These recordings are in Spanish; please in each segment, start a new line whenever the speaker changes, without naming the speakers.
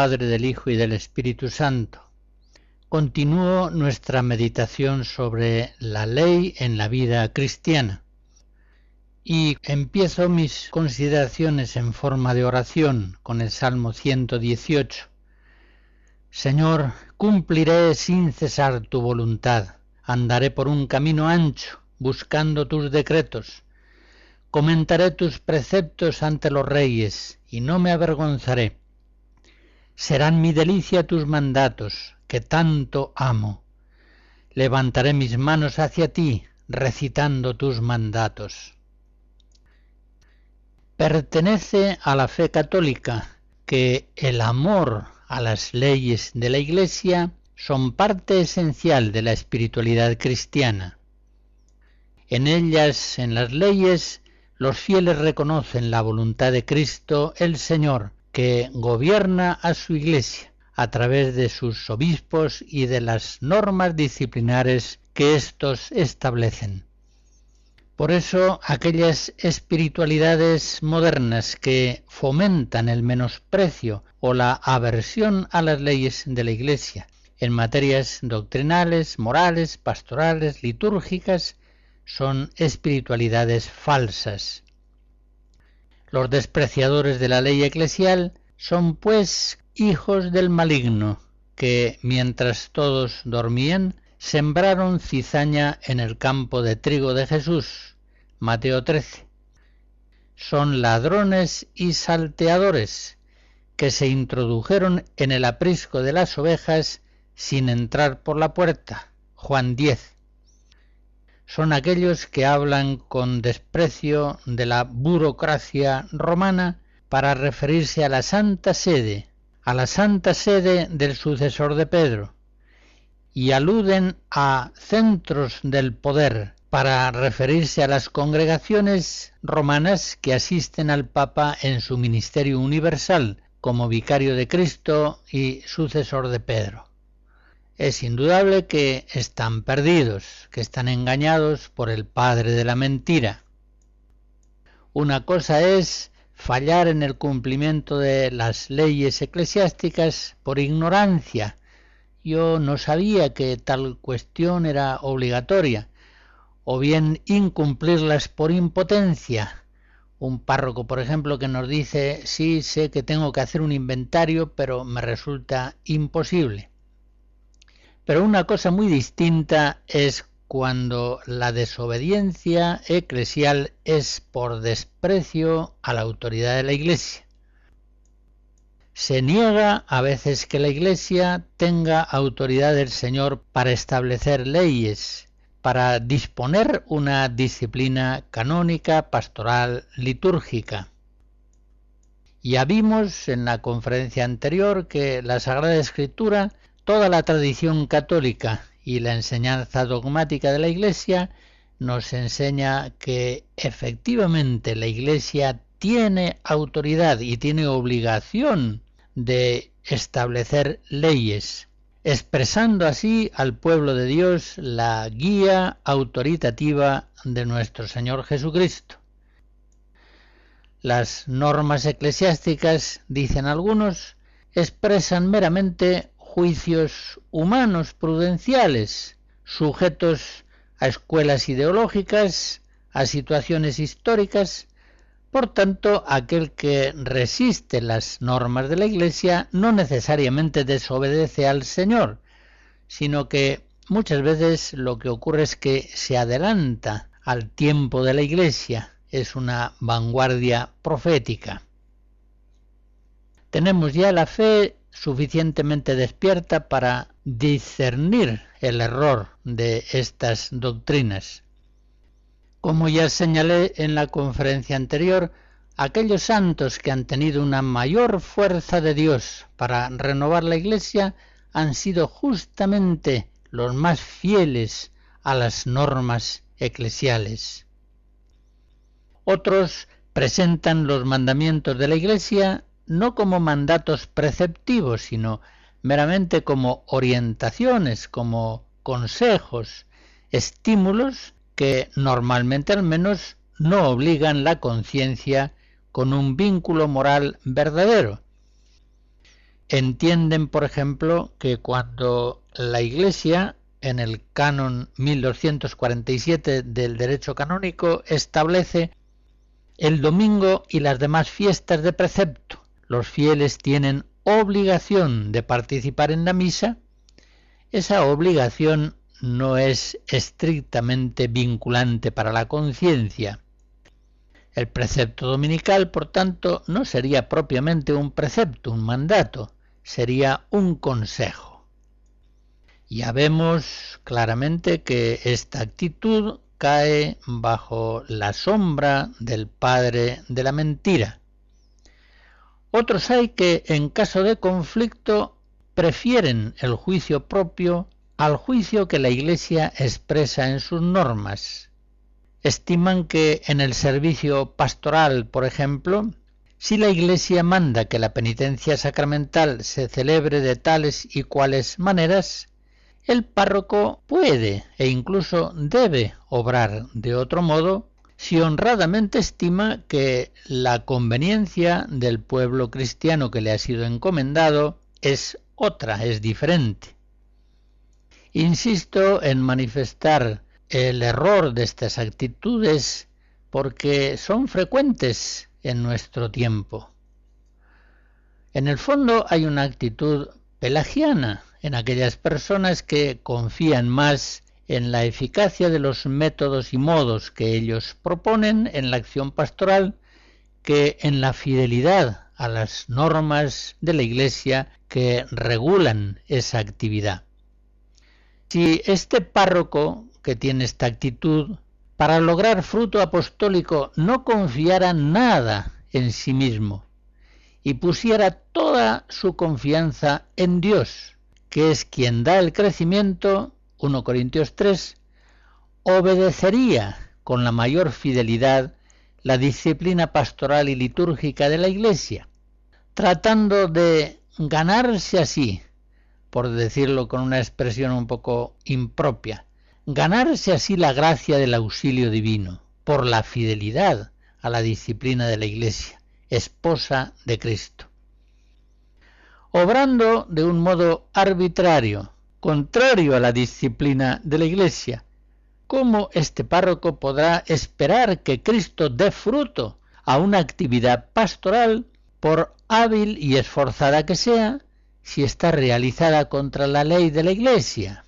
Padre, del Hijo y del Espíritu Santo. Continúo nuestra meditación sobre la ley en la vida cristiana. Y empiezo mis consideraciones en forma de oración con el Salmo 118. Señor, cumpliré sin cesar tu voluntad, andaré por un camino ancho, buscando tus decretos. Comentaré tus preceptos ante los reyes, y no me avergonzaré serán mi delicia tus mandatos, que tanto amo. Levantaré mis manos hacia ti, recitando tus mandatos. Pertenece a la fe católica que el amor a las leyes de la Iglesia son parte esencial de la espiritualidad cristiana. En ellas, en las leyes, los fieles reconocen la voluntad de Cristo el Señor, que gobierna a su Iglesia a través de sus obispos y de las normas disciplinares que éstos establecen. Por eso aquellas espiritualidades modernas que fomentan el menosprecio o la aversión a las leyes de la Iglesia en materias doctrinales, morales, pastorales, litúrgicas, son espiritualidades falsas. Los despreciadores de la ley eclesial son pues hijos del maligno, que mientras todos dormían, sembraron cizaña en el campo de trigo de Jesús. Mateo 13. Son ladrones y salteadores, que se introdujeron en el aprisco de las ovejas sin entrar por la puerta. Juan 10 son aquellos que hablan con desprecio de la burocracia romana para referirse a la Santa Sede, a la Santa Sede del sucesor de Pedro, y aluden a centros del poder para referirse a las congregaciones romanas que asisten al Papa en su ministerio universal como vicario de Cristo y sucesor de Pedro es indudable que están perdidos, que están engañados por el padre de la mentira. Una cosa es fallar en el cumplimiento de las leyes eclesiásticas por ignorancia. Yo no sabía que tal cuestión era obligatoria, o bien incumplirlas por impotencia. Un párroco, por ejemplo, que nos dice, sí, sé que tengo que hacer un inventario, pero me resulta imposible. Pero una cosa muy distinta es cuando la desobediencia eclesial es por desprecio a la autoridad de la Iglesia. Se niega a veces que la Iglesia tenga autoridad del Señor para establecer leyes, para disponer una disciplina canónica, pastoral, litúrgica. Ya vimos en la conferencia anterior que la Sagrada Escritura Toda la tradición católica y la enseñanza dogmática de la Iglesia nos enseña que efectivamente la Iglesia tiene autoridad y tiene obligación de establecer leyes, expresando así al pueblo de Dios la guía autoritativa de nuestro Señor Jesucristo. Las normas eclesiásticas, dicen algunos, expresan meramente juicios humanos prudenciales, sujetos a escuelas ideológicas, a situaciones históricas. Por tanto, aquel que resiste las normas de la Iglesia no necesariamente desobedece al Señor, sino que muchas veces lo que ocurre es que se adelanta al tiempo de la Iglesia, es una vanguardia profética. Tenemos ya la fe suficientemente despierta para discernir el error de estas doctrinas. Como ya señalé en la conferencia anterior, aquellos santos que han tenido una mayor fuerza de Dios para renovar la Iglesia han sido justamente los más fieles a las normas eclesiales. Otros presentan los mandamientos de la Iglesia no como mandatos preceptivos, sino meramente como orientaciones, como consejos, estímulos que normalmente al menos no obligan la conciencia con un vínculo moral verdadero. Entienden, por ejemplo, que cuando la Iglesia, en el canon 1247 del derecho canónico, establece el domingo y las demás fiestas de precepto, los fieles tienen obligación de participar en la misa, esa obligación no es estrictamente vinculante para la conciencia. El precepto dominical, por tanto, no sería propiamente un precepto, un mandato, sería un consejo. Ya vemos claramente que esta actitud cae bajo la sombra del padre de la mentira. Otros hay que, en caso de conflicto, prefieren el juicio propio al juicio que la Iglesia expresa en sus normas. Estiman que en el servicio pastoral, por ejemplo, si la Iglesia manda que la penitencia sacramental se celebre de tales y cuales maneras, el párroco puede e incluso debe obrar de otro modo si honradamente estima que la conveniencia del pueblo cristiano que le ha sido encomendado es otra, es diferente. Insisto en manifestar el error de estas actitudes porque son frecuentes en nuestro tiempo. En el fondo hay una actitud pelagiana en aquellas personas que confían más en la eficacia de los métodos y modos que ellos proponen en la acción pastoral que en la fidelidad a las normas de la Iglesia que regulan esa actividad. Si este párroco que tiene esta actitud, para lograr fruto apostólico, no confiara nada en sí mismo y pusiera toda su confianza en Dios, que es quien da el crecimiento, 1 Corintios 3, obedecería con la mayor fidelidad la disciplina pastoral y litúrgica de la Iglesia, tratando de ganarse así por decirlo con una expresión un poco impropia, ganarse así la gracia del auxilio divino, por la fidelidad a la disciplina de la Iglesia, esposa de Cristo. Obrando de un modo arbitrario, contrario a la disciplina de la Iglesia, ¿cómo este párroco podrá esperar que Cristo dé fruto a una actividad pastoral, por hábil y esforzada que sea, si está realizada contra la ley de la Iglesia.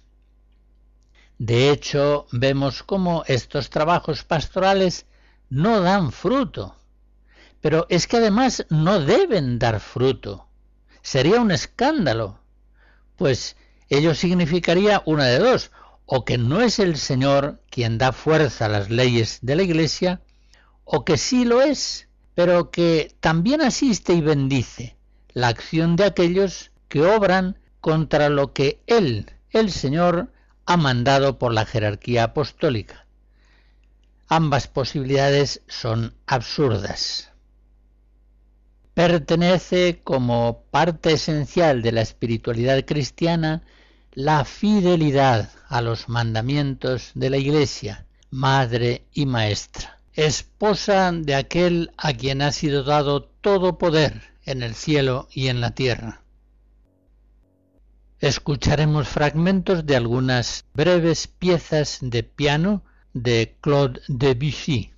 De hecho, vemos cómo estos trabajos pastorales no dan fruto. Pero es que además no deben dar fruto. Sería un escándalo. Pues ello significaría una de dos, o que no es el Señor quien da fuerza a las leyes de la Iglesia, o que sí lo es, pero que también asiste y bendice la acción de aquellos que obran contra lo que Él, el Señor, ha mandado por la jerarquía apostólica. Ambas posibilidades son absurdas. Pertenece como parte esencial de la espiritualidad cristiana la fidelidad a los mandamientos de la Iglesia, madre y maestra, esposa de aquel a quien ha sido dado todo poder en el cielo y en la tierra escucharemos fragmentos de algunas breves piezas de piano de Claude Debussy.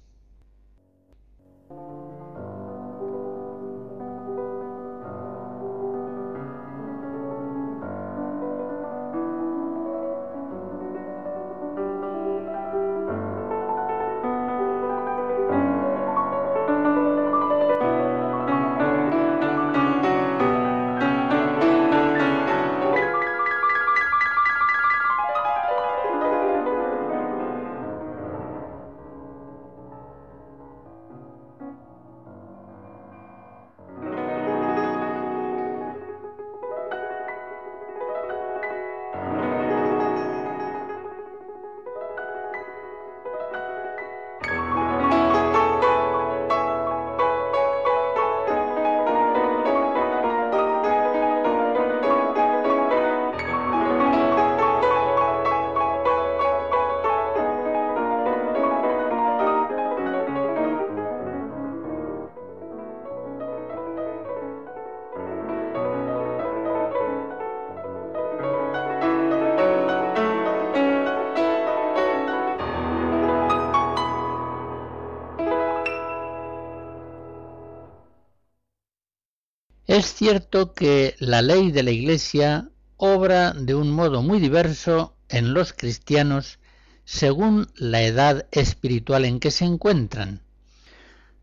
Es cierto que la ley de la Iglesia obra de un modo muy diverso en los cristianos según la edad espiritual en que se encuentran.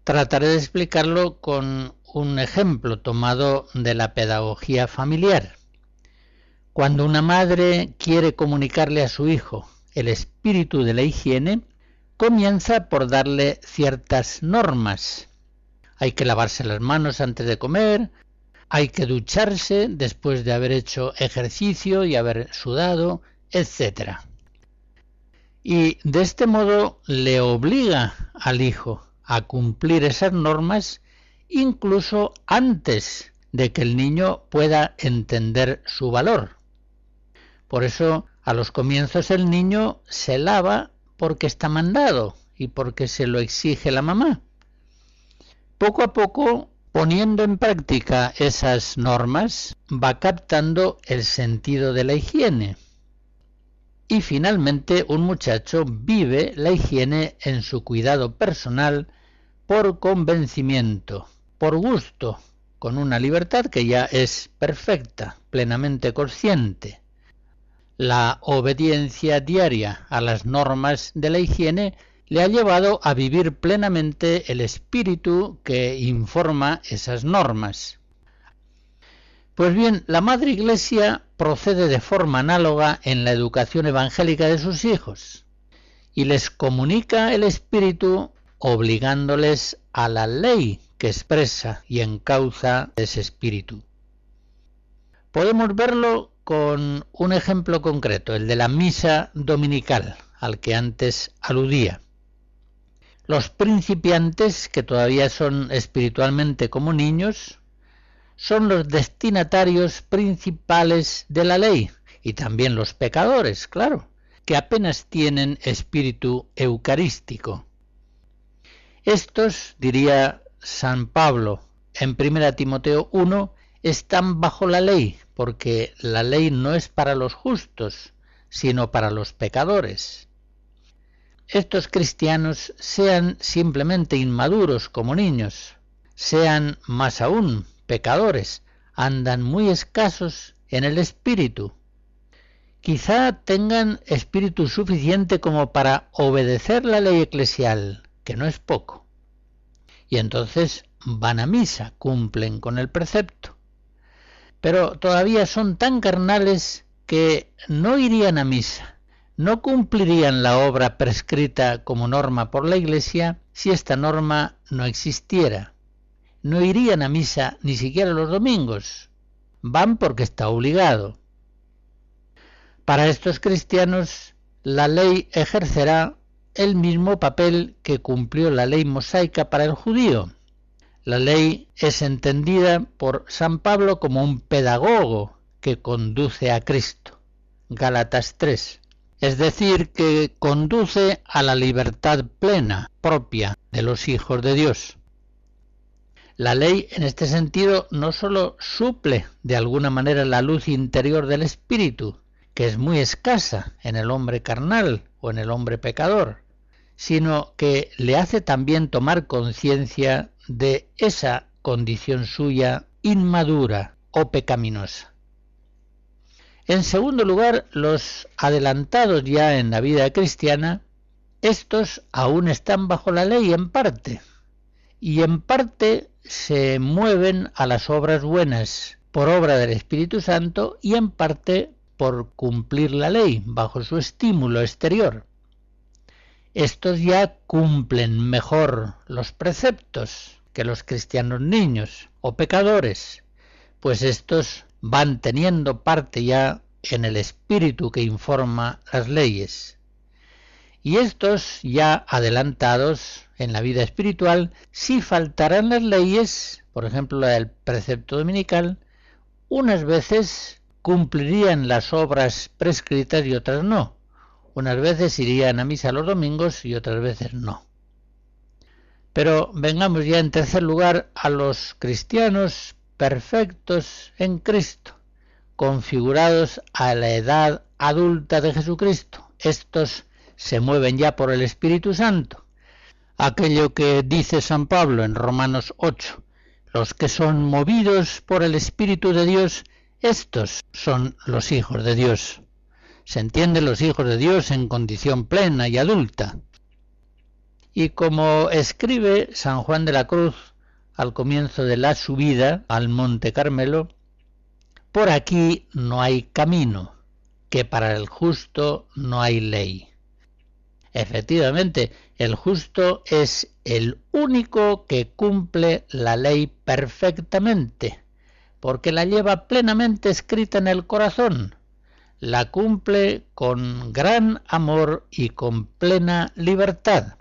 Trataré de explicarlo con un ejemplo tomado de la pedagogía familiar. Cuando una madre quiere comunicarle a su hijo el espíritu de la higiene, comienza por darle ciertas normas. Hay que lavarse las manos antes de comer, hay que ducharse después de haber hecho ejercicio y haber sudado, etc. Y de este modo le obliga al hijo a cumplir esas normas incluso antes de que el niño pueda entender su valor. Por eso a los comienzos el niño se lava porque está mandado y porque se lo exige la mamá. Poco a poco Poniendo en práctica esas normas, va captando el sentido de la higiene. Y finalmente un muchacho vive la higiene en su cuidado personal por convencimiento, por gusto, con una libertad que ya es perfecta, plenamente consciente. La obediencia diaria a las normas de la higiene le ha llevado a vivir plenamente el espíritu que informa esas normas. Pues bien, la Madre Iglesia procede de forma análoga en la educación evangélica de sus hijos y les comunica el espíritu obligándoles a la ley que expresa y encauza ese espíritu. Podemos verlo con un ejemplo concreto, el de la misa dominical, al que antes aludía. Los principiantes, que todavía son espiritualmente como niños, son los destinatarios principales de la ley, y también los pecadores, claro, que apenas tienen espíritu eucarístico. Estos, diría San Pablo en 1 Timoteo 1, están bajo la ley, porque la ley no es para los justos, sino para los pecadores estos cristianos sean simplemente inmaduros como niños, sean más aún pecadores, andan muy escasos en el espíritu. Quizá tengan espíritu suficiente como para obedecer la ley eclesial, que no es poco. Y entonces van a misa, cumplen con el precepto. Pero todavía son tan carnales que no irían a misa no cumplirían la obra prescrita como norma por la Iglesia si esta norma no existiera. No irían a misa ni siquiera los domingos. Van porque está obligado. Para estos cristianos, la ley ejercerá el mismo papel que cumplió la ley mosaica para el judío. La ley es entendida por San Pablo como un pedagogo que conduce a Cristo. Gálatas 3 es decir, que conduce a la libertad plena propia de los hijos de Dios. La ley en este sentido no sólo suple de alguna manera la luz interior del espíritu, que es muy escasa en el hombre carnal o en el hombre pecador, sino que le hace también tomar conciencia de esa condición suya inmadura o pecaminosa. En segundo lugar, los adelantados ya en la vida cristiana, estos aún están bajo la ley en parte, y en parte se mueven a las obras buenas por obra del Espíritu Santo y en parte por cumplir la ley bajo su estímulo exterior. Estos ya cumplen mejor los preceptos que los cristianos niños o pecadores, pues estos van teniendo parte ya en el espíritu que informa las leyes. Y estos ya adelantados en la vida espiritual, si faltarán las leyes, por ejemplo la del precepto dominical, unas veces cumplirían las obras prescritas y otras no. Unas veces irían a misa los domingos y otras veces no. Pero vengamos ya en tercer lugar a los cristianos perfectos en Cristo, configurados a la edad adulta de Jesucristo. Estos se mueven ya por el Espíritu Santo. Aquello que dice San Pablo en Romanos 8, Los que son movidos por el Espíritu de Dios, estos son los hijos de Dios. Se entiende los hijos de Dios en condición plena y adulta. Y como escribe San Juan de la Cruz al comienzo de la subida al Monte Carmelo, por aquí no hay camino, que para el justo no hay ley. Efectivamente, el justo es el único que cumple la ley perfectamente, porque la lleva plenamente escrita en el corazón, la cumple con gran amor y con plena libertad.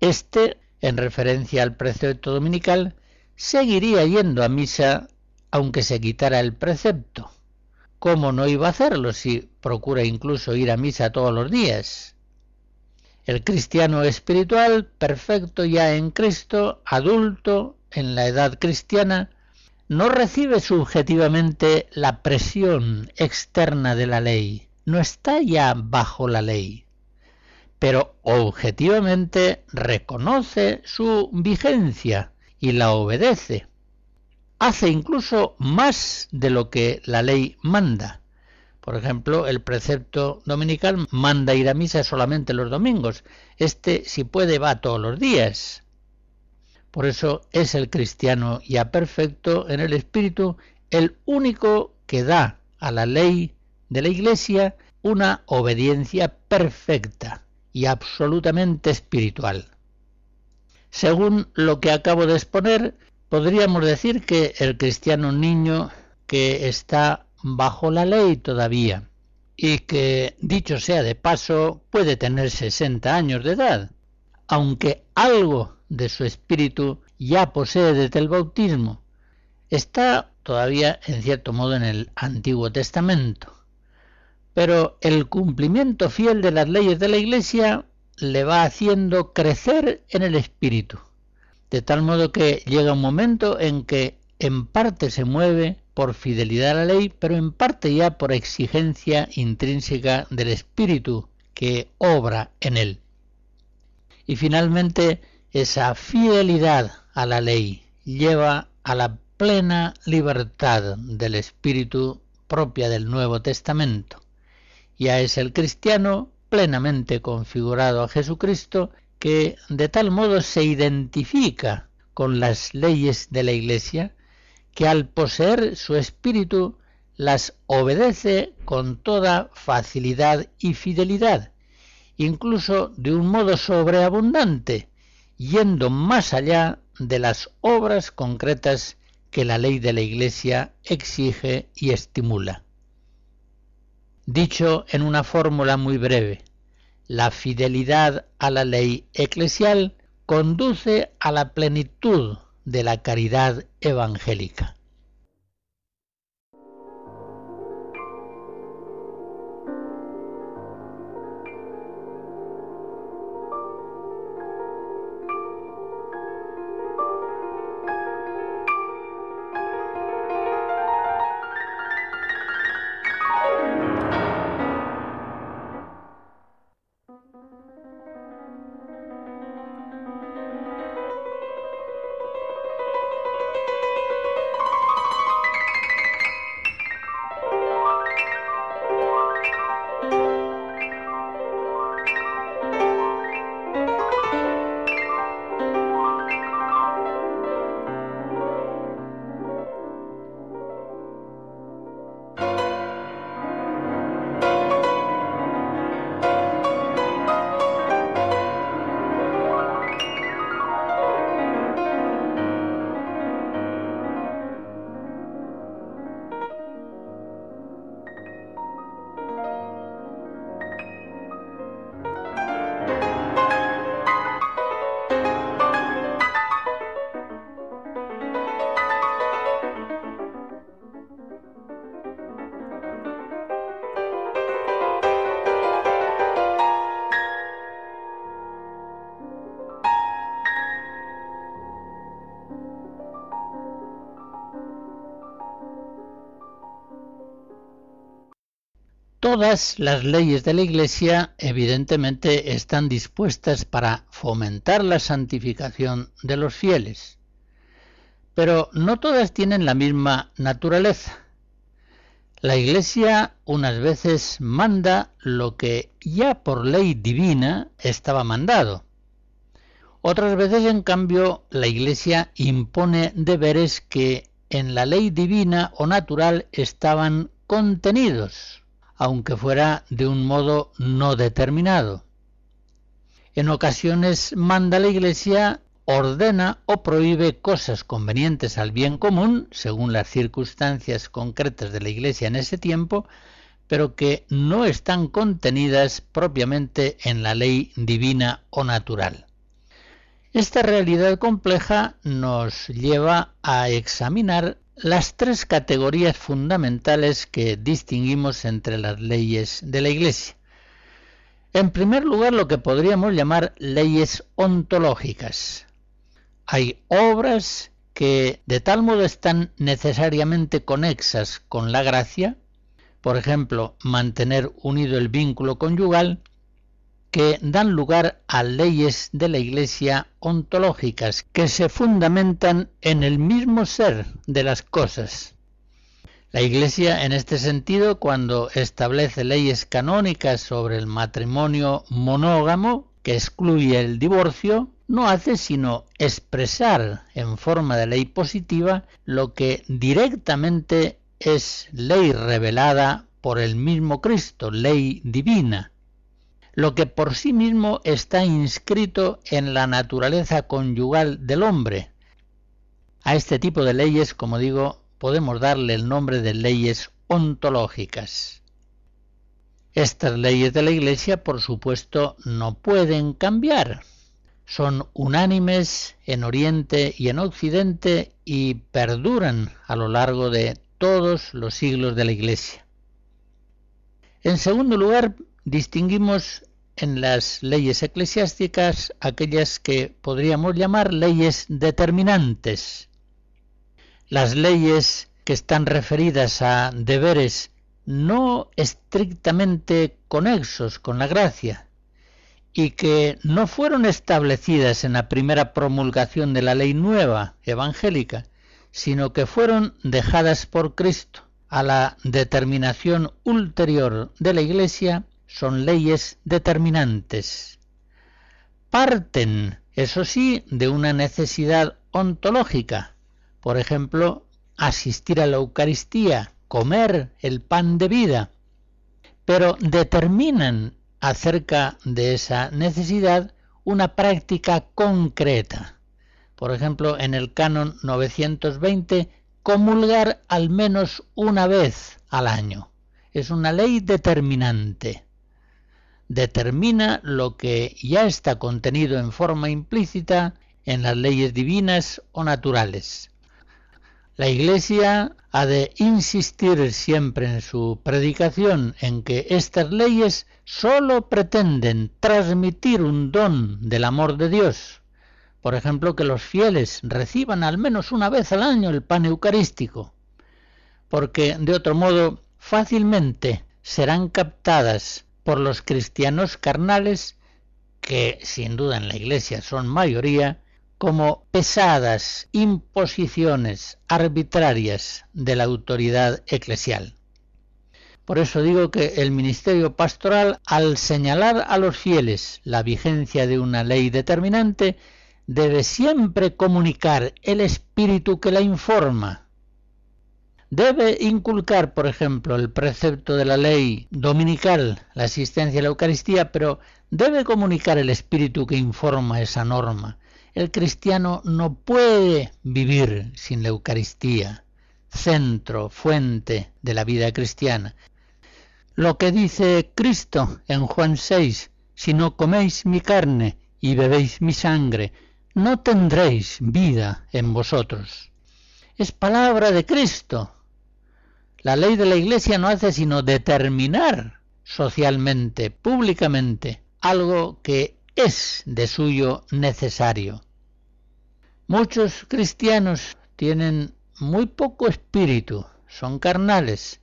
Este, en referencia al precepto dominical, seguiría yendo a misa aunque se quitara el precepto. ¿Cómo no iba a hacerlo si procura incluso ir a misa todos los días? El cristiano espiritual, perfecto ya en Cristo, adulto en la edad cristiana, no recibe subjetivamente la presión externa de la ley, no está ya bajo la ley pero objetivamente reconoce su vigencia y la obedece. Hace incluso más de lo que la ley manda. Por ejemplo, el precepto dominical manda ir a misa solamente los domingos. Este, si puede, va todos los días. Por eso es el cristiano ya perfecto en el espíritu el único que da a la ley de la Iglesia una obediencia perfecta y absolutamente espiritual. Según lo que acabo de exponer, podríamos decir que el cristiano niño que está bajo la ley todavía y que, dicho sea de paso, puede tener 60 años de edad, aunque algo de su espíritu ya posee desde el bautismo, está todavía en cierto modo en el Antiguo Testamento pero el cumplimiento fiel de las leyes de la Iglesia le va haciendo crecer en el espíritu, de tal modo que llega un momento en que en parte se mueve por fidelidad a la ley, pero en parte ya por exigencia intrínseca del espíritu que obra en él. Y finalmente esa fidelidad a la ley lleva a la plena libertad del espíritu propia del Nuevo Testamento ya es el cristiano plenamente configurado a Jesucristo que de tal modo se identifica con las leyes de la Iglesia que al poseer su espíritu las obedece con toda facilidad y fidelidad, incluso de un modo sobreabundante, yendo más allá de las obras concretas que la ley de la Iglesia exige y estimula. Dicho en una fórmula muy breve, la fidelidad a la ley eclesial conduce a la plenitud de la caridad evangélica. Todas las leyes de la Iglesia evidentemente están dispuestas para fomentar la santificación de los fieles, pero no todas tienen la misma naturaleza. La Iglesia unas veces manda lo que ya por ley divina estaba mandado. Otras veces, en cambio, la Iglesia impone deberes que en la ley divina o natural estaban contenidos, aunque fuera de un modo no determinado. En ocasiones manda la Iglesia ordena o prohíbe cosas convenientes al bien común, según las circunstancias concretas de la Iglesia en ese tiempo, pero que no están contenidas propiamente en la ley divina o natural. Esta realidad compleja nos lleva a examinar las tres categorías fundamentales que distinguimos entre las leyes de la Iglesia. En primer lugar, lo que podríamos llamar leyes ontológicas, hay obras que de tal modo están necesariamente conexas con la gracia, por ejemplo, mantener unido el vínculo conyugal, que dan lugar a leyes de la Iglesia ontológicas que se fundamentan en el mismo ser de las cosas. La Iglesia, en este sentido, cuando establece leyes canónicas sobre el matrimonio monógamo, que excluye el divorcio, no hace sino expresar en forma de ley positiva lo que directamente es ley revelada por el mismo Cristo, ley divina, lo que por sí mismo está inscrito en la naturaleza conyugal del hombre. A este tipo de leyes, como digo, podemos darle el nombre de leyes ontológicas. Estas leyes de la Iglesia, por supuesto, no pueden cambiar son unánimes en Oriente y en Occidente y perduran a lo largo de todos los siglos de la Iglesia. En segundo lugar, distinguimos en las leyes eclesiásticas aquellas que podríamos llamar leyes determinantes. Las leyes que están referidas a deberes no estrictamente conexos con la gracia, y que no fueron establecidas en la primera promulgación de la ley nueva evangélica, sino que fueron dejadas por Cristo a la determinación ulterior de la Iglesia, son leyes determinantes. Parten, eso sí, de una necesidad ontológica, por ejemplo, asistir a la Eucaristía, comer el pan de vida, pero determinan acerca de esa necesidad una práctica concreta. Por ejemplo, en el canon 920, comulgar al menos una vez al año. Es una ley determinante. Determina lo que ya está contenido en forma implícita en las leyes divinas o naturales. La Iglesia ha de insistir siempre en su predicación en que estas leyes sólo pretenden transmitir un don del amor de Dios. Por ejemplo, que los fieles reciban al menos una vez al año el pan eucarístico, porque de otro modo fácilmente serán captadas por los cristianos carnales, que sin duda en la Iglesia son mayoría, como pesadas imposiciones arbitrarias de la autoridad eclesial. Por eso digo que el ministerio pastoral, al señalar a los fieles la vigencia de una ley determinante, debe siempre comunicar el espíritu que la informa. Debe inculcar, por ejemplo, el precepto de la ley dominical, la asistencia a la Eucaristía, pero debe comunicar el espíritu que informa esa norma. El cristiano no puede vivir sin la Eucaristía, centro, fuente de la vida cristiana. Lo que dice Cristo en Juan 6, si no coméis mi carne y bebéis mi sangre, no tendréis vida en vosotros. Es palabra de Cristo. La ley de la Iglesia no hace sino determinar socialmente, públicamente, algo que es de suyo necesario. Muchos cristianos tienen muy poco espíritu, son carnales,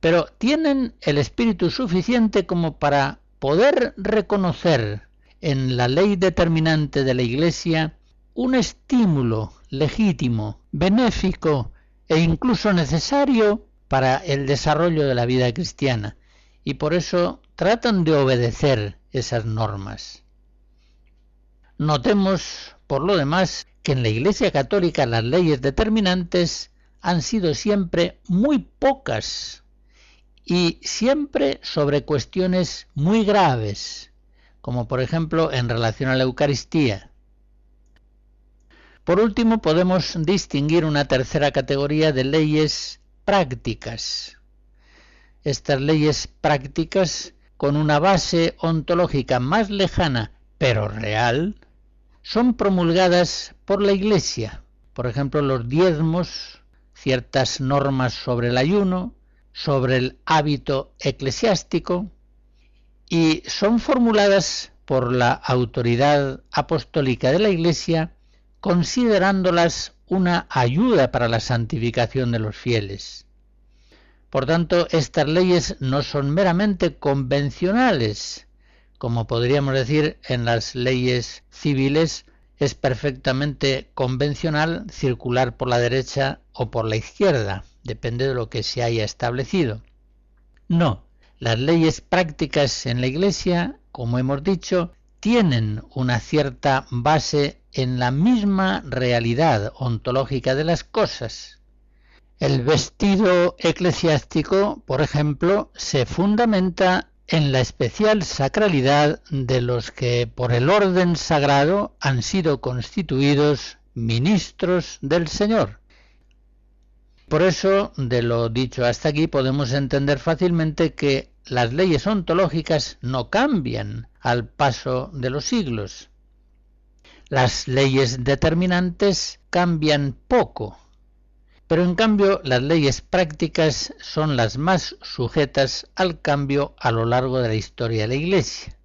pero tienen el espíritu suficiente como para poder reconocer en la ley determinante de la Iglesia un estímulo legítimo, benéfico e incluso necesario para el desarrollo de la vida cristiana y por eso tratan de obedecer esas normas. Notemos, por lo demás, que en la Iglesia Católica las leyes determinantes han sido siempre muy pocas y siempre sobre cuestiones muy graves, como por ejemplo en relación a la Eucaristía. Por último, podemos distinguir una tercera categoría de leyes prácticas. Estas leyes prácticas, con una base ontológica más lejana, pero real, son promulgadas por la Iglesia. Por ejemplo, los diezmos, ciertas normas sobre el ayuno, sobre el hábito eclesiástico, y son formuladas por la autoridad apostólica de la Iglesia, considerándolas una ayuda para la santificación de los fieles. Por tanto, estas leyes no son meramente convencionales, como podríamos decir en las leyes civiles, es perfectamente convencional circular por la derecha o por la izquierda, depende de lo que se haya establecido. No, las leyes prácticas en la Iglesia, como hemos dicho, tienen una cierta base en la misma realidad ontológica de las cosas. El vestido eclesiástico, por ejemplo, se fundamenta en la especial sacralidad de los que por el orden sagrado han sido constituidos ministros del Señor. Por eso, de lo dicho hasta aquí, podemos entender fácilmente que las leyes ontológicas no cambian al paso de los siglos. Las leyes determinantes cambian poco, pero en cambio las leyes prácticas son las más sujetas al cambio a lo largo de la historia de la Iglesia.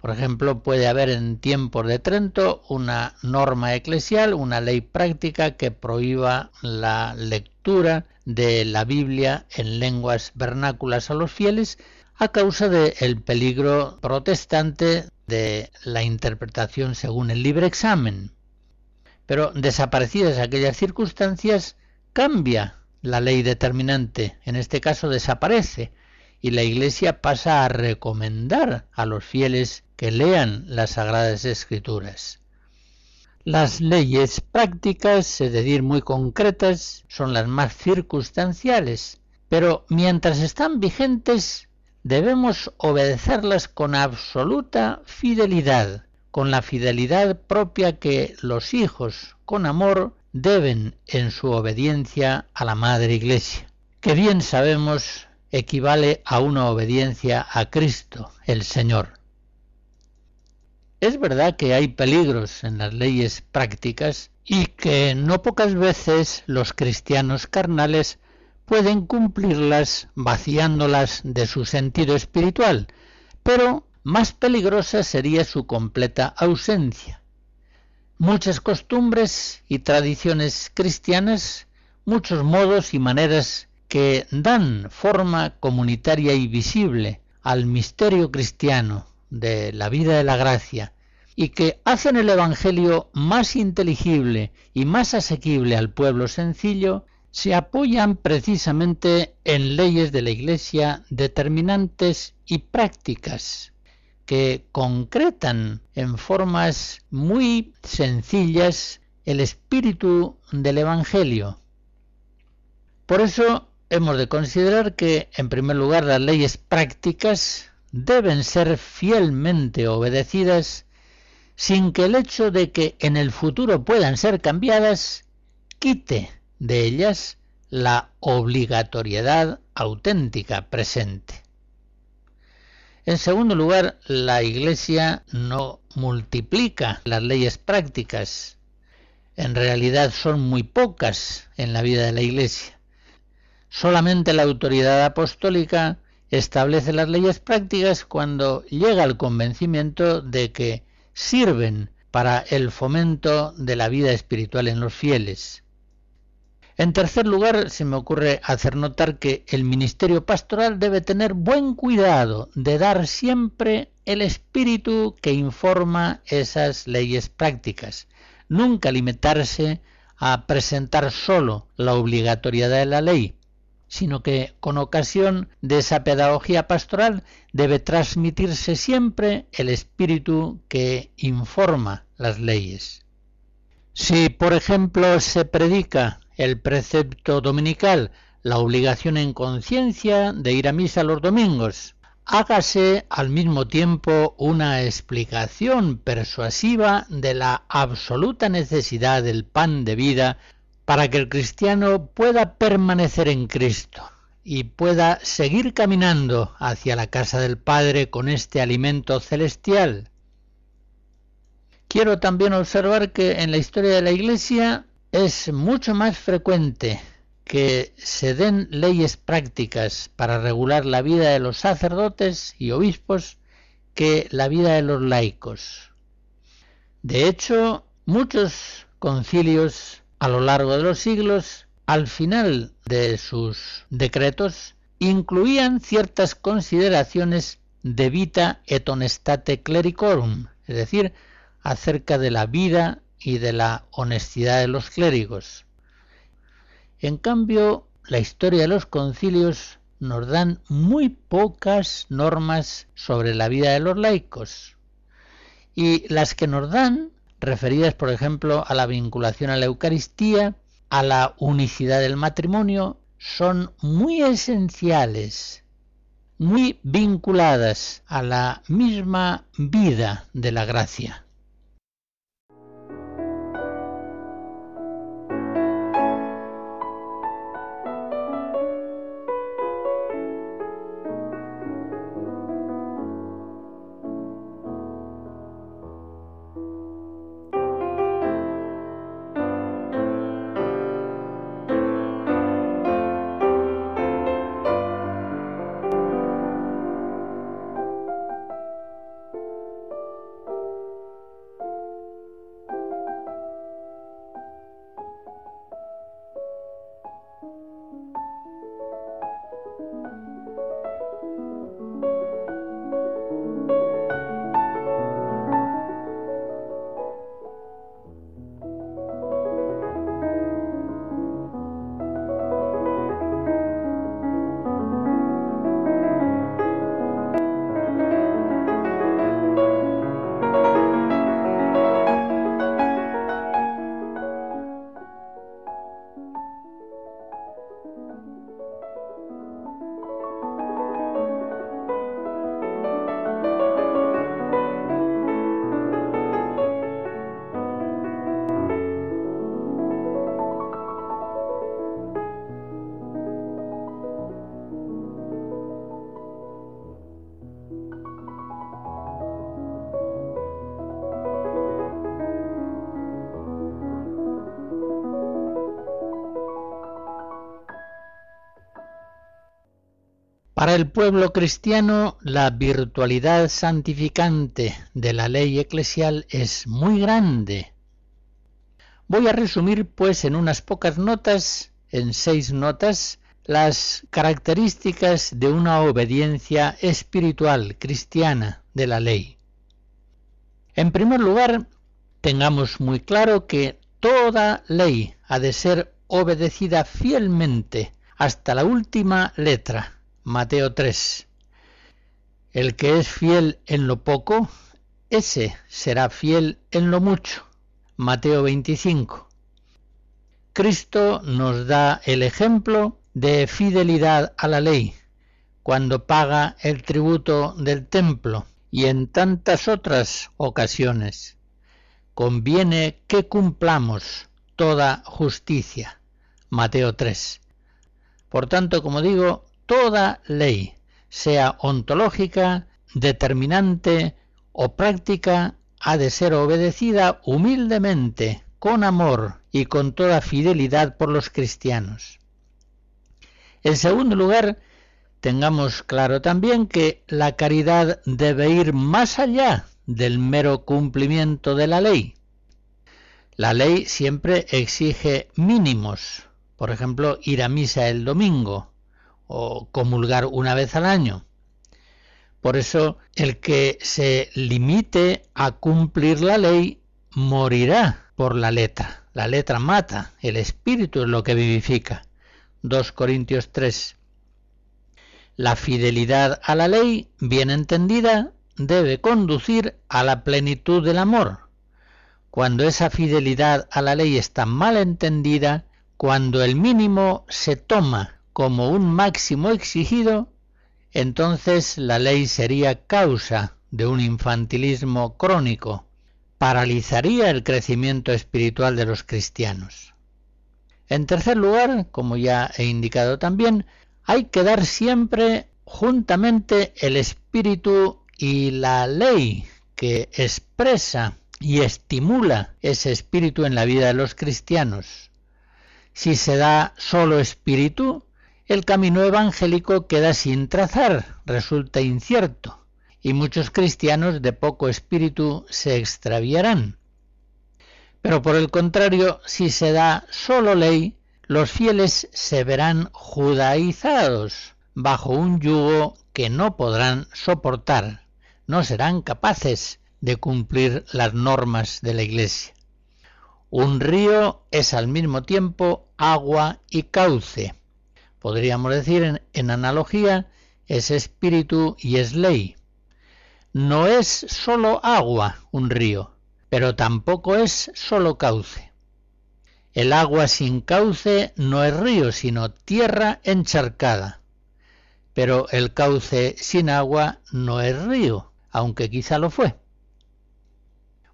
Por ejemplo, puede haber en tiempos de Trento una norma eclesial, una ley práctica que prohíba la lectura de la Biblia en lenguas vernáculas a los fieles a causa del peligro protestante de la interpretación según el libre examen. Pero desaparecidas aquellas circunstancias, cambia la ley determinante, en este caso desaparece, y la Iglesia pasa a recomendar a los fieles que lean las Sagradas Escrituras. Las leyes prácticas, es decir, muy concretas, son las más circunstanciales, pero mientras están vigentes debemos obedecerlas con absoluta fidelidad, con la fidelidad propia que los hijos, con amor, deben en su obediencia a la Madre Iglesia, que bien sabemos equivale a una obediencia a Cristo, el Señor. Es verdad que hay peligros en las leyes prácticas y que no pocas veces los cristianos carnales pueden cumplirlas vaciándolas de su sentido espiritual, pero más peligrosa sería su completa ausencia. Muchas costumbres y tradiciones cristianas, muchos modos y maneras que dan forma comunitaria y visible al misterio cristiano de la vida de la gracia y que hacen el Evangelio más inteligible y más asequible al pueblo sencillo, se apoyan precisamente en leyes de la Iglesia determinantes y prácticas que concretan en formas muy sencillas el espíritu del Evangelio. Por eso hemos de considerar que, en primer lugar, las leyes prácticas deben ser fielmente obedecidas sin que el hecho de que en el futuro puedan ser cambiadas quite de ellas la obligatoriedad auténtica presente. En segundo lugar, la Iglesia no multiplica las leyes prácticas. En realidad son muy pocas en la vida de la Iglesia. Solamente la autoridad apostólica establece las leyes prácticas cuando llega al convencimiento de que sirven para el fomento de la vida espiritual en los fieles. En tercer lugar, se me ocurre hacer notar que el ministerio pastoral debe tener buen cuidado de dar siempre el espíritu que informa esas leyes prácticas, nunca limitarse a presentar sólo la obligatoriedad de la ley, sino que con ocasión de esa pedagogía pastoral debe transmitirse siempre el espíritu que informa las leyes. Si, por ejemplo, se predica el precepto dominical, la obligación en conciencia de ir a misa los domingos, hágase al mismo tiempo una explicación persuasiva de la absoluta necesidad del pan de vida para que el cristiano pueda permanecer en Cristo y pueda seguir caminando hacia la casa del Padre con este alimento celestial. Quiero también observar que en la historia de la Iglesia es mucho más frecuente que se den leyes prácticas para regular la vida de los sacerdotes y obispos que la vida de los laicos. De hecho, muchos concilios a lo largo de los siglos, al final de sus decretos, incluían ciertas consideraciones de vita et honestate clericorum, es decir, acerca de la vida y de la honestidad de los clérigos. En cambio, la historia de los concilios nos dan muy pocas normas sobre la vida de los laicos. Y las que nos dan referidas, por ejemplo, a la vinculación a la Eucaristía, a la unicidad del matrimonio, son muy esenciales, muy vinculadas a la misma vida de la gracia. El pueblo cristiano, la virtualidad santificante de la ley eclesial es muy grande. Voy a resumir, pues, en unas pocas notas, en seis notas, las características de una obediencia espiritual cristiana de la ley. En primer lugar, tengamos muy claro que toda ley ha de ser obedecida fielmente hasta la última letra Mateo 3. El que es fiel en lo poco, ese será fiel en lo mucho. Mateo 25. Cristo nos da el ejemplo de fidelidad a la ley, cuando paga el tributo del templo y en tantas otras ocasiones. Conviene que cumplamos toda justicia. Mateo 3. Por tanto, como digo, toda ley, sea ontológica, determinante o práctica, ha de ser obedecida humildemente, con amor y con toda fidelidad por los cristianos. En segundo lugar, tengamos claro también que la caridad debe ir más allá del mero cumplimiento de la ley. La ley siempre exige mínimos, por ejemplo, ir a misa el domingo, o comulgar una vez al año. Por eso el que se limite a cumplir la ley morirá por la letra La letra mata, el espíritu es lo que vivifica. 2 Corintios 3. La fidelidad a la ley, bien entendida, debe conducir a la plenitud del amor. Cuando esa fidelidad a la ley está mal entendida, cuando el mínimo se toma como un máximo exigido, entonces la ley sería causa de un infantilismo crónico, paralizaría el crecimiento espiritual de los cristianos. En tercer lugar, como ya he indicado también, hay que dar siempre juntamente el espíritu y la ley que expresa y estimula ese espíritu en la vida de los cristianos. Si se da solo espíritu, el camino evangélico queda sin trazar, resulta incierto, y muchos cristianos de poco espíritu se extraviarán. Pero por el contrario, si se da solo ley, los fieles se verán judaizados bajo un yugo que no podrán soportar, no serán capaces de cumplir las normas de la Iglesia. Un río es al mismo tiempo agua y cauce. Podríamos decir en, analogía, es espíritu y es ley. No es sólo agua un río, pero tampoco es sólo cauce. El agua sin cauce no es río, sino tierra encharcada. Pero el cauce sin agua no es río, aunque quizá lo fue.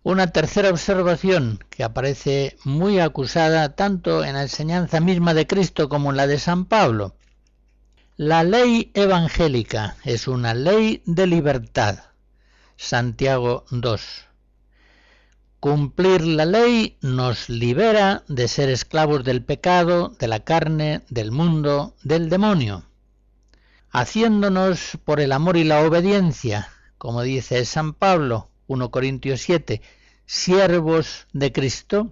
Una tercera observación que aparece muy acusada tanto en la enseñanza misma de Cristo como en la de San Pablo. La ley evangélica es una ley de libertad. Santiago 2. Cumplir la ley nos libera de ser esclavos del pecado, de la carne, del mundo, del demonio, haciéndonos por el amor y la obediencia, como dice San Pablo, 1 Corintios 7, siervos de Cristo,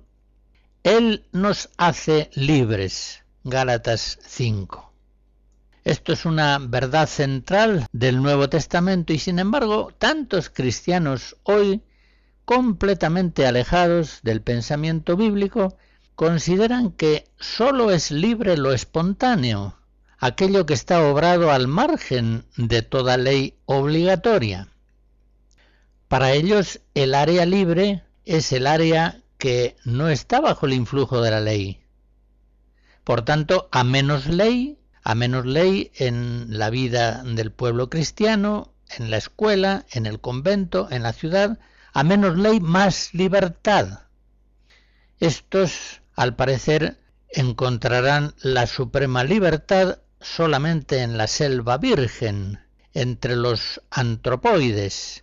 Él nos hace libres. Gálatas 5. Esto es una verdad central del Nuevo Testamento y sin embargo tantos cristianos hoy, completamente alejados del pensamiento bíblico, consideran que sólo es libre lo espontáneo, aquello que está obrado al margen de toda ley obligatoria. Para ellos el área libre es el área que no está bajo el influjo de la ley. Por tanto, a menos ley, a menos ley en la vida del pueblo cristiano, en la escuela, en el convento, en la ciudad, a menos ley, más libertad. Estos, al parecer, encontrarán la suprema libertad solamente en la selva virgen, entre los antropoides,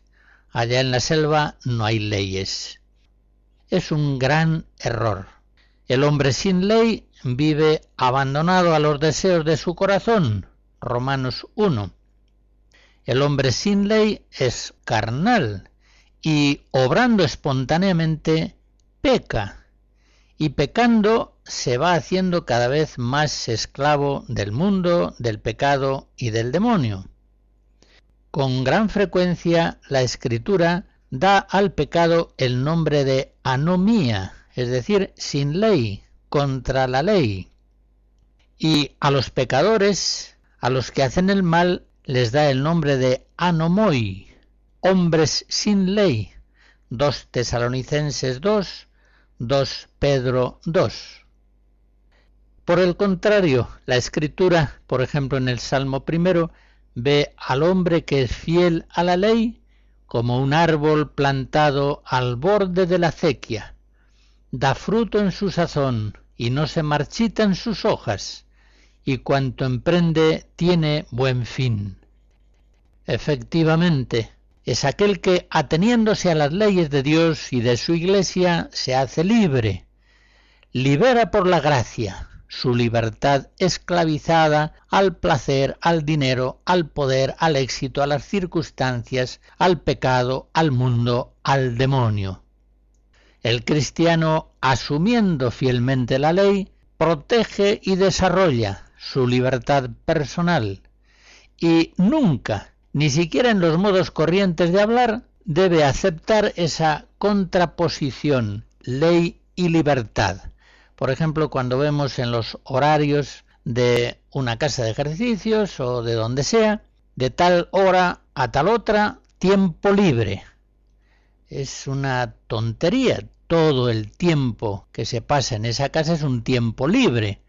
Allá en la selva no hay leyes. Es un gran error. El hombre sin ley vive abandonado a los deseos de su corazón. Romanos 1. El hombre sin ley es carnal y obrando espontáneamente peca y pecando se va haciendo cada vez más esclavo del mundo, del pecado y del demonio. Con gran frecuencia la escritura da al pecado el nombre de anomía, es decir, sin ley, contra la ley. Y a los pecadores, a los que hacen el mal, les da el nombre de anomoi, hombres sin ley. 2 Tesalonicenses 2, 2 Pedro 2. Por el contrario, la escritura, por ejemplo en el Salmo primero, ve al hombre que es fiel a la ley como un árbol plantado al borde de la acequia. Da fruto en su sazón y no se marchitan sus hojas, y cuanto emprende tiene buen fin. Efectivamente, es aquel que, ateniéndose a las leyes de Dios y de su Iglesia, se hace libre, libera por la gracia, su libertad esclavizada al placer, al dinero, al poder, al éxito, a las circunstancias, al pecado, al mundo, al demonio. El cristiano, asumiendo fielmente la ley, protege y desarrolla su libertad personal y nunca, ni siquiera en los modos corrientes de hablar, debe aceptar esa contraposición ley y libertad Por ejemplo, cuando vemos en los horarios de una casa de ejercicios o de donde sea, de tal hora a tal otra, tiempo libre. Es una tontería. Todo el tiempo que se pasa en esa casa es un tiempo libre.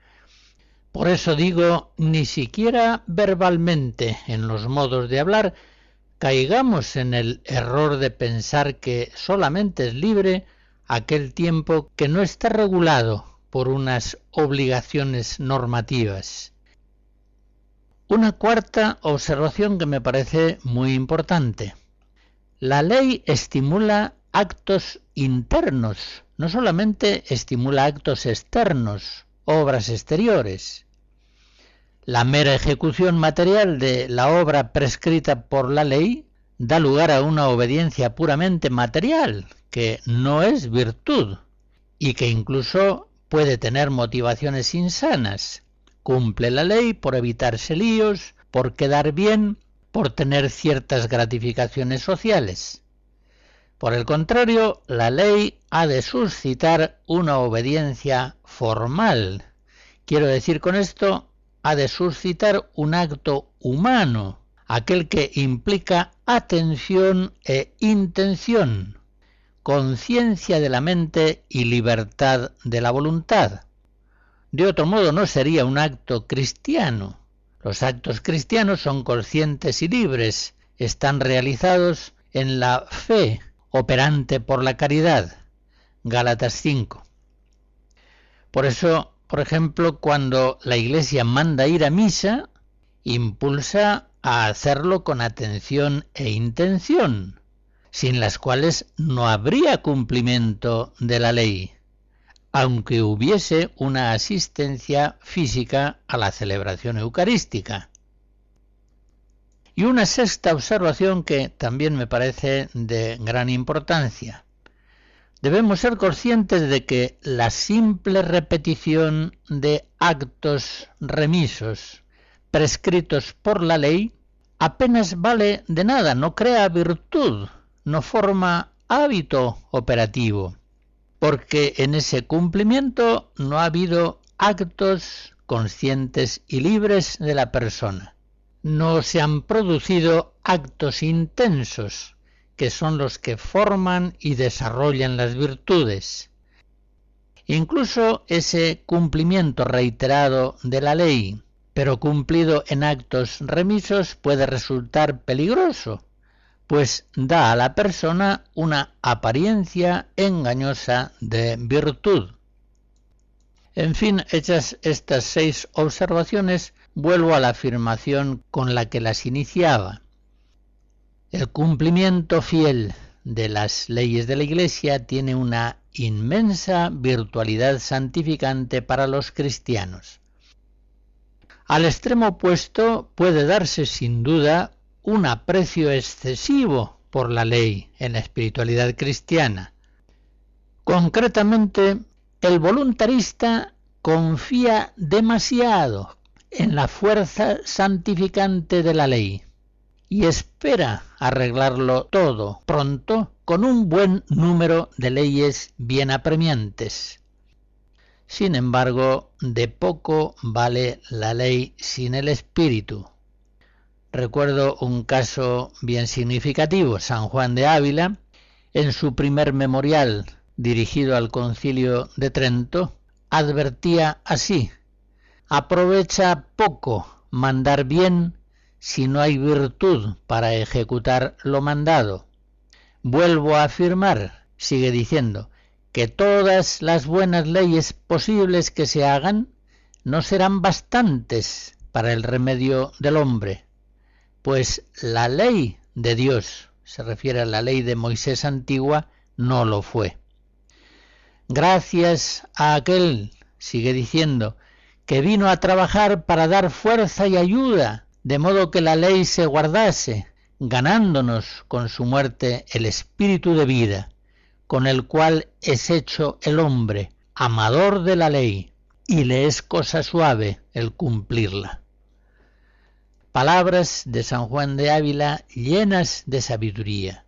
Por eso digo, ni siquiera verbalmente en los modos de hablar, caigamos en el error de pensar que solamente es libre aquel tiempo que no está regulado por unas obligaciones normativas. Una cuarta observación que me parece muy importante. La ley estimula actos internos, no solamente estimula actos externos, obras exteriores. La mera ejecución material de la obra prescrita por la ley da lugar a una obediencia puramente material, que no es virtud y que incluso puede tener motivaciones insanas. Cumple la ley por evitarse líos, por quedar bien, por tener ciertas gratificaciones sociales. Por el contrario, la ley ha de suscitar una obediencia formal. Quiero decir con esto ha de suscitar un acto humano, aquel que implica atención e intención, conciencia de la mente y libertad de la voluntad. De otro modo no sería un acto cristiano. Los actos cristianos son conscientes y libres, están realizados en la fe operante por la caridad. Gálatas 5. Por eso por ejemplo, cuando la Iglesia manda ir a misa, impulsa a hacerlo con atención e intención, sin las cuales no habría cumplimiento de la ley, aunque hubiese una asistencia física a la celebración eucarística. Y una sexta observación que también me parece de gran importancia. Debemos ser conscientes de que la simple repetición de actos remisos prescritos por la ley apenas vale de nada, no crea virtud, no forma hábito operativo, porque en ese cumplimiento no ha habido actos conscientes y libres de la persona. No se han producido actos intensos, que son los que forman y desarrollan las virtudes. Incluso ese cumplimiento reiterado de la ley, pero cumplido en actos remisos, puede resultar peligroso, pues da a la persona una apariencia engañosa de virtud. En fin, hechas estas seis observaciones, vuelvo a la afirmación con la que las iniciaba. El cumplimiento fiel de las leyes de la Iglesia tiene una inmensa virtualidad santificante para los cristianos. Al extremo opuesto puede darse sin duda un aprecio excesivo por la ley en la espiritualidad cristiana. Concretamente, el voluntarista confía demasiado en la fuerza santificante de la ley y espera arreglarlo todo pronto con un buen número de leyes bien apremiantes. Sin embargo, de poco vale la ley sin el espíritu. Recuerdo un caso bien significativo. San Juan de Ávila, en su primer memorial dirigido al concilio de Trento, advertía así, aprovecha poco mandar bien si no hay virtud para ejecutar lo mandado. Vuelvo a afirmar, sigue diciendo, que todas las buenas leyes posibles que se hagan no serán bastantes para el remedio del hombre, pues la ley de Dios, se refiere a la ley de Moisés antigua, no lo fue. Gracias a aquel, sigue diciendo, que vino a trabajar para dar fuerza y ayuda de modo que la ley se guardase, ganándonos con su muerte el espíritu de vida, con el cual es hecho el hombre, amador de la ley, y le es cosa suave el cumplirla. Palabras de San Juan de Ávila llenas de sabiduría.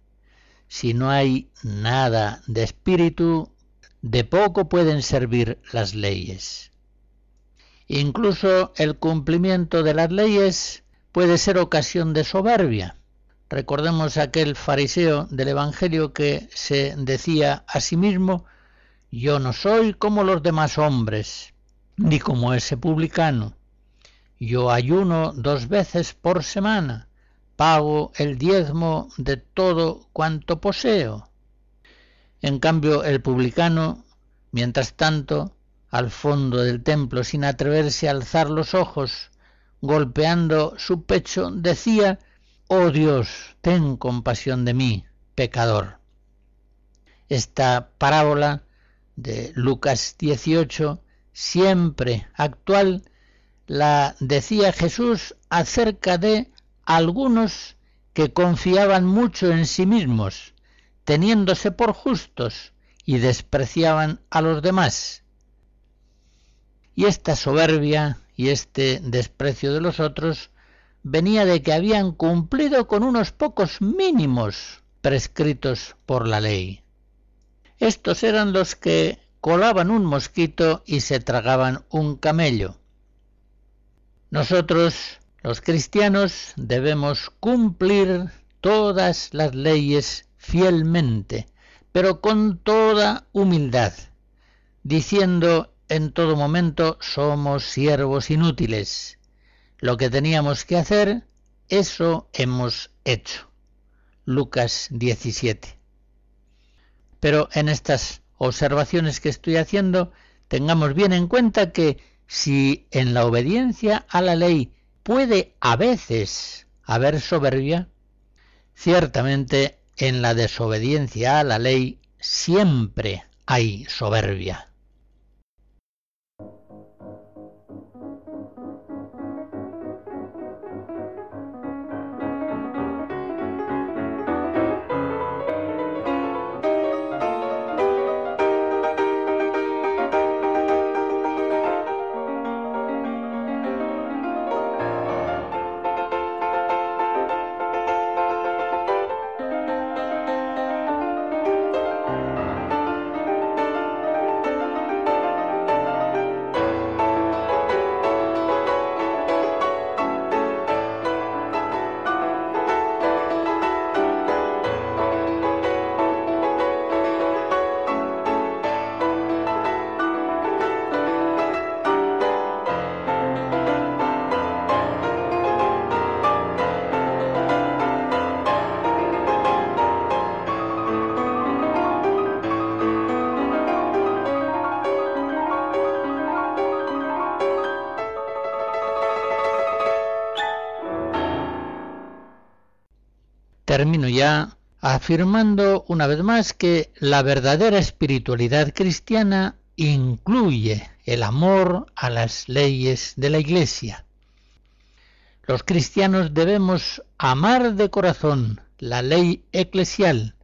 Si no hay nada de espíritu, de poco pueden servir las leyes. Incluso el cumplimiento de las leyes puede ser ocasión de soberbia. Recordemos aquel fariseo del Evangelio que se decía a sí mismo, yo no soy como los demás hombres, ni como ese publicano. Yo ayuno dos veces por semana, pago el diezmo de todo cuanto poseo. En cambio, el publicano, mientras tanto, al fondo del templo, sin atreverse a alzar los ojos, golpeando su pecho, decía, Oh Dios, ten compasión de mí, pecador. Esta parábola de Lucas 18, siempre actual, la decía Jesús acerca de algunos que confiaban mucho en sí mismos, teniéndose por justos y despreciaban a los demás. Y esta soberbia y este desprecio de los otros venía de que habían cumplido con unos pocos mínimos prescritos por la ley. Estos eran los que colaban un mosquito y se tragaban un camello. Nosotros, los cristianos, debemos cumplir todas las leyes fielmente, pero con toda humildad, diciendo en todo momento somos siervos inútiles. Lo que teníamos que hacer, eso hemos hecho. Lucas 17. Pero en estas observaciones que estoy haciendo, tengamos bien en cuenta que si en la obediencia a la ley puede a veces haber soberbia, ciertamente en la desobediencia a la ley siempre hay soberbia. Afirmando una vez más que la verdadera espiritualidad cristiana incluye el amor a las leyes de la Iglesia. Los cristianos debemos amar de corazón la ley eclesial,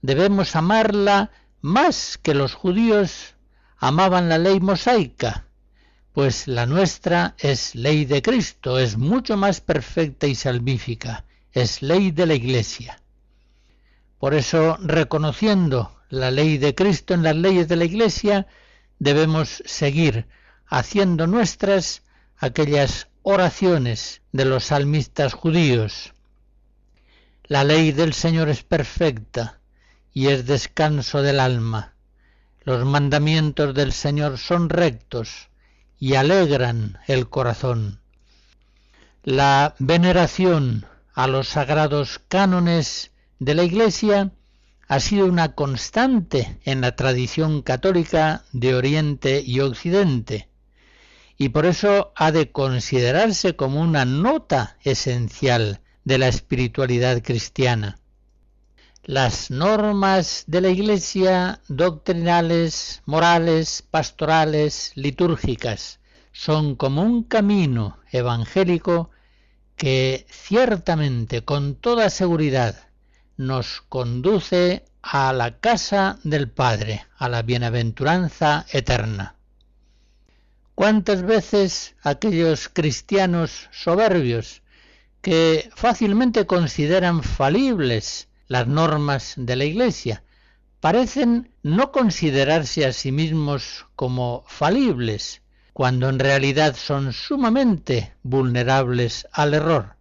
debemos amarla más que los judíos amaban la ley mosaica, pues la nuestra es ley de Cristo, es mucho más perfecta y salvífica es ley de la Iglesia. Por eso, reconociendo la ley de Cristo en las leyes de la Iglesia, debemos seguir haciendo nuestras aquellas oraciones de los salmistas judíos. La ley del Señor es perfecta y es descanso del alma. Los mandamientos del Señor son rectos y alegran el corazón. La veneración a los sagrados cánones de la Iglesia ha sido una constante en la tradición católica de Oriente y Occidente, y por eso ha de considerarse como una nota esencial de la espiritualidad cristiana. Las normas de la Iglesia doctrinales, morales, pastorales, litúrgicas, son como un camino evangélico que ciertamente con toda seguridad nos conduce a la casa del Padre, a la bienaventuranza eterna. ¿Cuántas veces aquellos cristianos soberbios que fácilmente consideran falibles las normas de la Iglesia, parecen no considerarse a sí mismos como falibles, cuando en realidad son sumamente vulnerables al error.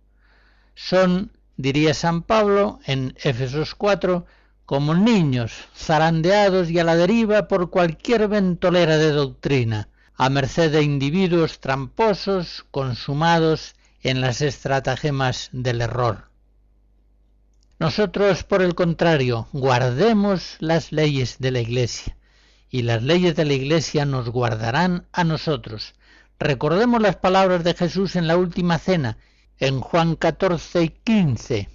Son, diría San Pablo en Éfesos 4, como niños zarandeados y a la deriva por cualquier ventolera de doctrina, a merced de individuos tramposos consumados en las estratagemas del error. Nosotros, por el contrario, guardemos las leyes de la Iglesia y las leyes de la Iglesia nos guardarán a nosotros. Recordemos las palabras de Jesús en la última cena, en Juan 14 y 15.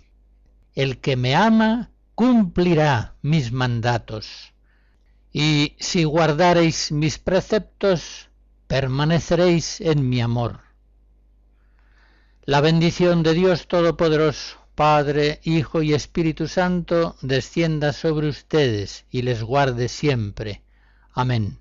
El que me ama cumplirá mis mandatos. Y si guardareis mis preceptos, permaneceréis en mi amor. La bendición de Dios Todopoderoso, Padre, Hijo y Espíritu Santo, descienda sobre ustedes y les guarde siempre. Amén.